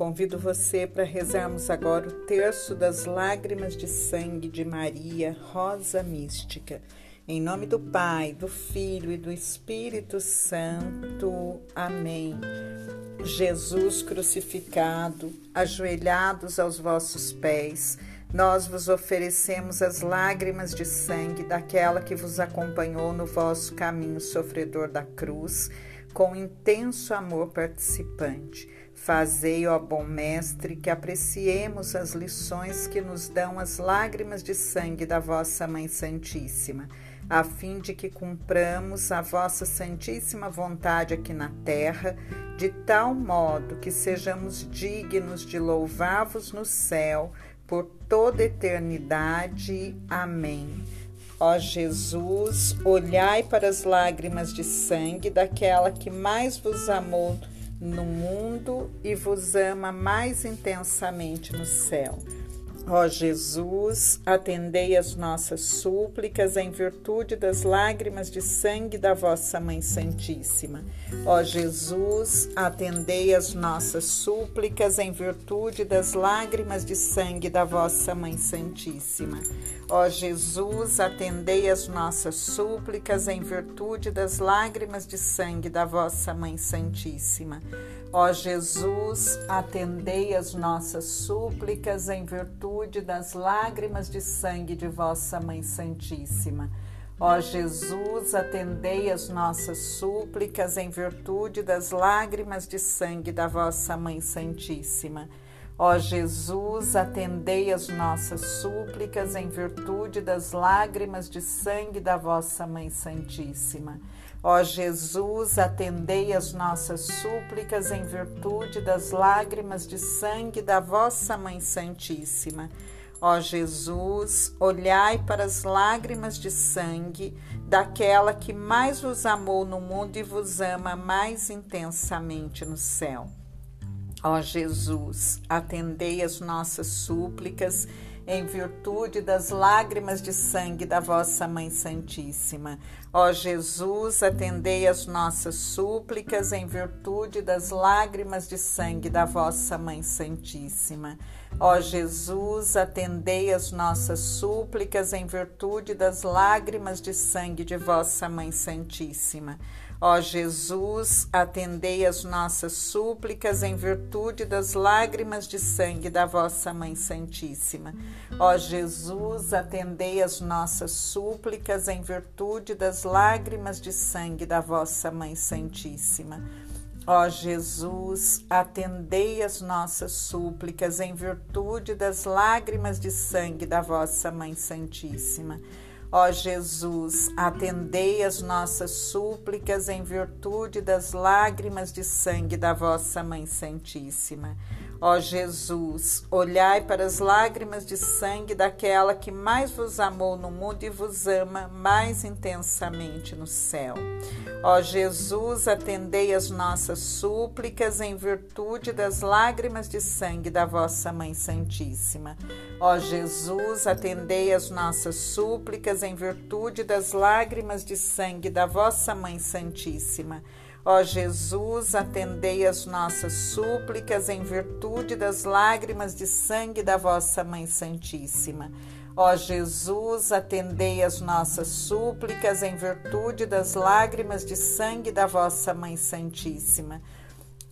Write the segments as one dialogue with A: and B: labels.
A: Convido você para rezarmos agora o terço das lágrimas de sangue de Maria, Rosa Mística. Em nome do Pai, do Filho e do Espírito Santo. Amém. Jesus crucificado, ajoelhados aos vossos pés, nós vos oferecemos as lágrimas de sangue daquela que vos acompanhou no vosso caminho sofredor da cruz, com intenso amor participante. Fazei, ó bom Mestre, que apreciemos as lições que nos dão as lágrimas de sangue da vossa Mãe Santíssima, a fim de que cumpramos a vossa Santíssima vontade aqui na terra, de tal modo que sejamos dignos de louvar-vos no céu por toda eternidade. Amém. Ó Jesus, olhai para as lágrimas de sangue daquela que mais vos amou no mundo e vos ama mais intensamente no céu. Ó Jesus, atendei as nossas súplicas em virtude das lágrimas de sangue da vossa Mãe Santíssima. Ó Jesus, atendei as nossas súplicas em virtude das lágrimas de sangue da vossa Mãe Santíssima. Ó Jesus, atendei as nossas súplicas em virtude das lágrimas de sangue da vossa Mãe Santíssima. Ó Jesus, atendei as nossas súplicas em virtude das lágrimas de sangue de vossa Mãe Santíssima. Ó Jesus, atendei as nossas súplicas em virtude das lágrimas de sangue da vossa Mãe Santíssima. Ó Jesus, atendei as nossas súplicas em virtude das lágrimas de sangue da vossa Mãe Santíssima. Ó Jesus, atendei as nossas súplicas em virtude das lágrimas de sangue da vossa Mãe Santíssima. Ó Jesus, olhai para as lágrimas de sangue daquela que mais vos amou no mundo e vos ama mais intensamente no céu. Ó Jesus, atendei as nossas súplicas em virtude das lágrimas de sangue da vossa Mãe Santíssima. Ó Jesus, atendei as nossas súplicas em virtude das lágrimas de sangue da vossa Mãe Santíssima. Ó Jesus, atendei as nossas súplicas em virtude das lágrimas de sangue de vossa Mãe Santíssima. Ó Jesus, atendei as nossas súplicas em virtude das lágrimas de sangue da vossa Mãe Santíssima. Ó Jesus, atendei as nossas súplicas em virtude das lágrimas de sangue da vossa Mãe Santíssima. Ó Jesus, atendei as nossas súplicas em virtude das lágrimas de sangue da vossa Mãe Santíssima. Ó Jesus, atendei as nossas súplicas em virtude das lágrimas de sangue da vossa Mãe Santíssima. Ó Jesus, olhai para as lágrimas de sangue daquela que mais vos amou no mundo e vos ama mais intensamente no céu. Ó Jesus, atendei as nossas súplicas em virtude das lágrimas de sangue da vossa Mãe Santíssima. Ó Jesus, atendei as nossas súplicas em virtude das lágrimas de sangue da vossa Mãe Santíssima. Ó Jesus, atendei as nossas súplicas em virtude das lágrimas de sangue da vossa Mãe Santíssima. Ó Jesus, atendei as nossas súplicas em virtude das lágrimas de sangue da vossa Mãe Santíssima.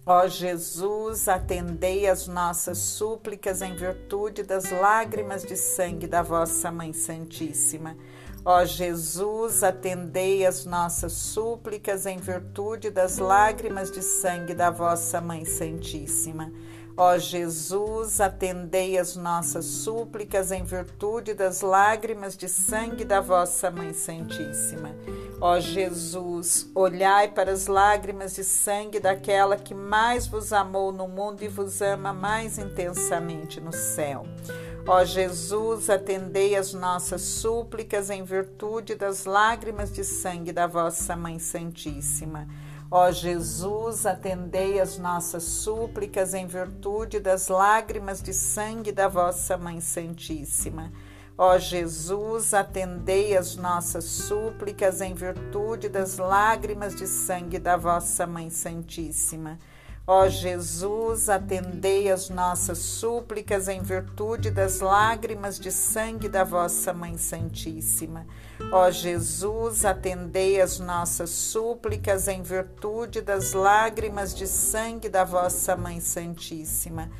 A: Ó Jesus, atendei as nossas súplicas em virtude das lágrimas de sangue da vossa Mãe Santíssima. Ó Jesus, atendei as nossas súplicas em virtude das lágrimas de sangue da vossa Mãe Santíssima. Ó Jesus, atendei as nossas súplicas em virtude das lágrimas de sangue da vossa Mãe Santíssima. Ó Jesus, olhai para as lágrimas de sangue daquela que mais vos amou no mundo e vos ama mais intensamente no céu. Ó Jesus, atendei as nossas súplicas em virtude das lágrimas de sangue da vossa Mãe Santíssima. Ó Jesus, atendei as nossas súplicas em virtude das lágrimas de sangue da vossa Mãe Santíssima. Ó Jesus, atendei as nossas súplicas em virtude das lágrimas de sangue da vossa Mãe Santíssima. Ó Jesus, atendei as nossas súplicas em virtude das lágrimas de sangue da vossa Mãe Santíssima. Ó Jesus, atendei as nossas súplicas em virtude das lágrimas de sangue da vossa Mãe Santíssima.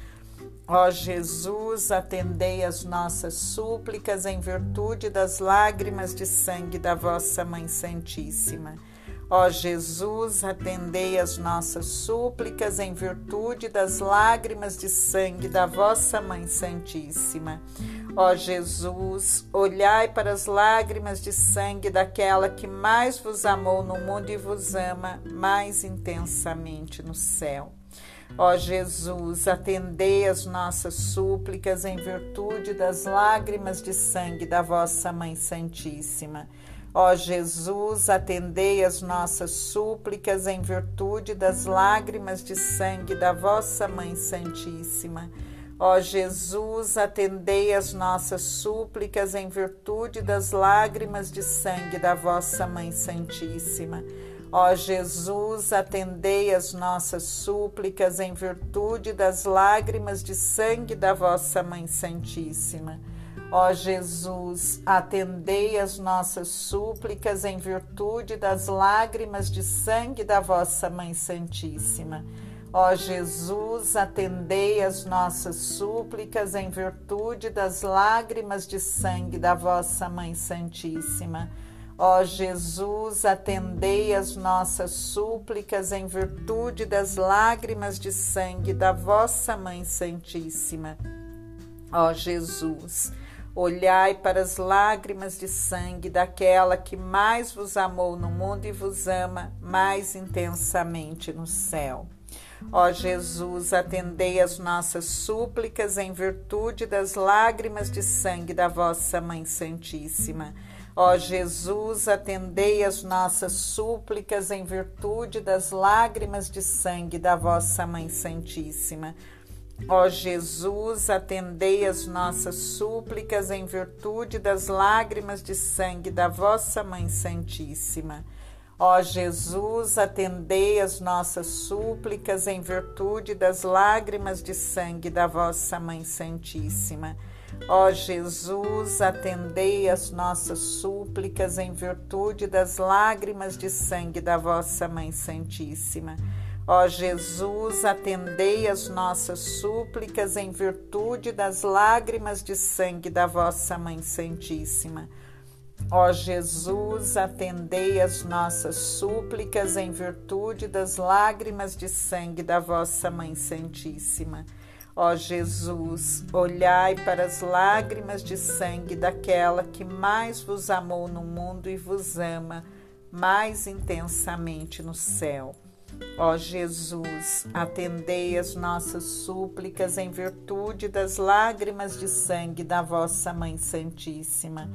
A: Ó Jesus, atendei as nossas súplicas em virtude das lágrimas de sangue da vossa Mãe Santíssima. Ó Jesus, atendei as nossas súplicas em virtude das lágrimas de sangue da vossa Mãe Santíssima. Ó Jesus, olhai para as lágrimas de sangue daquela que mais vos amou no mundo e vos ama mais intensamente no céu. Ó Jesus, atendei as nossas súplicas em virtude das lágrimas de sangue da vossa Mãe Santíssima. Ó Jesus, atendei as nossas súplicas em virtude das lágrimas de sangue da vossa Mãe Santíssima. Ó Jesus, atendei as nossas súplicas em virtude das lágrimas de sangue da vossa Mãe Santíssima. Ó Jesus, atendei as nossas súplicas em virtude das lágrimas de sangue da vossa Mãe Santíssima. Ó Jesus, atendei as nossas súplicas em virtude das lágrimas de sangue da vossa Mãe Santíssima. Ó Jesus, atendei as nossas súplicas em virtude das lágrimas de sangue da vossa Mãe Santíssima. Ó Jesus, atendei as nossas súplicas em virtude das lágrimas de sangue da vossa Mãe Santíssima. Ó Jesus, Olhai para as lágrimas de sangue daquela que mais vos amou no mundo e vos ama mais intensamente no céu. Ó Jesus, atendei as nossas súplicas em virtude das lágrimas de sangue da vossa Mãe Santíssima. Ó Jesus, atendei as nossas súplicas em virtude das lágrimas de sangue da vossa Mãe Santíssima. Ó Jesus, atendei as nossas súplicas em virtude das lágrimas de sangue da vossa Mãe Santíssima. Ó Jesus, atendei as nossas súplicas em virtude das lágrimas de sangue da vossa Mãe Santíssima. Ó Jesus, atendei as nossas súplicas em virtude das lágrimas de sangue da vossa Mãe Santíssima. Ó Jesus, atendei as nossas súplicas em virtude das lágrimas de sangue da vossa Mãe Santíssima. Ó Jesus, atendei as nossas súplicas em virtude das lágrimas de sangue da vossa Mãe Santíssima. Ó Jesus, olhai para as lágrimas de sangue daquela que mais vos amou no mundo e vos ama mais intensamente no céu. Ó Jesus, atendei as nossas súplicas em virtude das lágrimas de sangue da vossa Mãe Santíssima.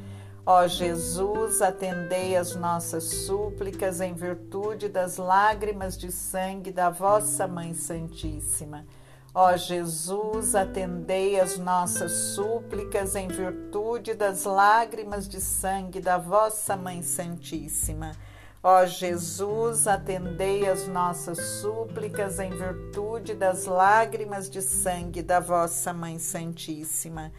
A: Ó Jesus, atendei as nossas súplicas em virtude das lágrimas de sangue da vossa Mãe Santíssima. Ó Jesus, atendei as nossas súplicas em virtude das lágrimas de sangue da vossa Mãe Santíssima. Ó Jesus, atendei as nossas súplicas em virtude das lágrimas de sangue da vossa Mãe Santíssima.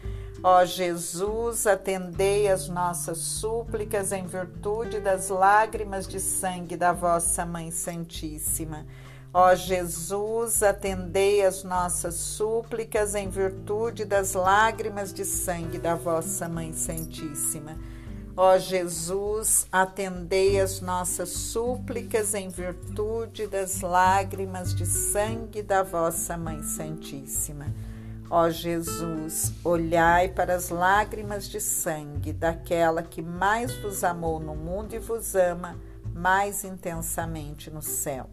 A: Ó Jesus, atendei as nossas súplicas em virtude das lágrimas de sangue da vossa Mãe Santíssima. Ó Jesus, atendei as nossas súplicas em virtude das lágrimas de sangue da vossa Mãe Santíssima. Ó Jesus, atendei as nossas súplicas em virtude das lágrimas de sangue da vossa Mãe Santíssima. Ó Jesus, olhai para as lágrimas de sangue daquela que mais vos amou no mundo e vos ama mais intensamente no céu.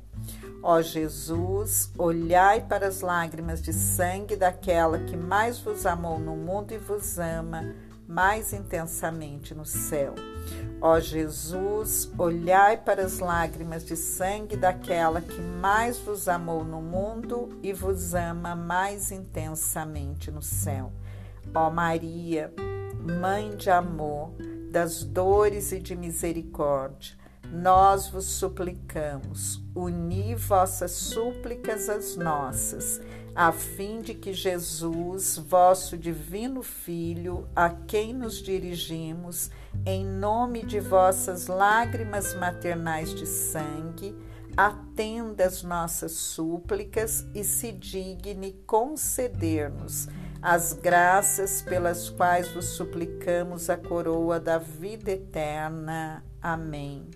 A: Ó Jesus, olhai para as lágrimas de sangue daquela que mais vos amou no mundo e vos ama mais intensamente no céu. Ó Jesus, olhai para as lágrimas de sangue daquela que mais vos amou no mundo e vos ama mais intensamente no céu. Ó Maria, Mãe de amor, das dores e de misericórdia, nós vos suplicamos, uni vossas súplicas às nossas, a fim de que Jesus, vosso divino Filho, a quem nos dirigimos, em nome de vossas lágrimas maternais de sangue, atenda as nossas súplicas e se digne conceder-nos as graças pelas quais vos suplicamos a coroa da vida eterna. Amém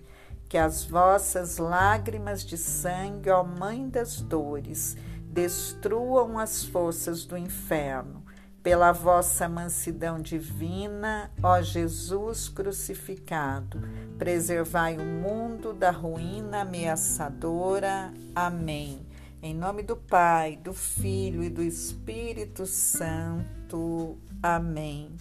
A: que as vossas lágrimas de sangue, ó Mãe das dores, destruam as forças do inferno. Pela vossa mansidão divina, ó Jesus crucificado, preservai o mundo da ruína ameaçadora. Amém. Em nome do Pai, do Filho e do Espírito Santo. Amém.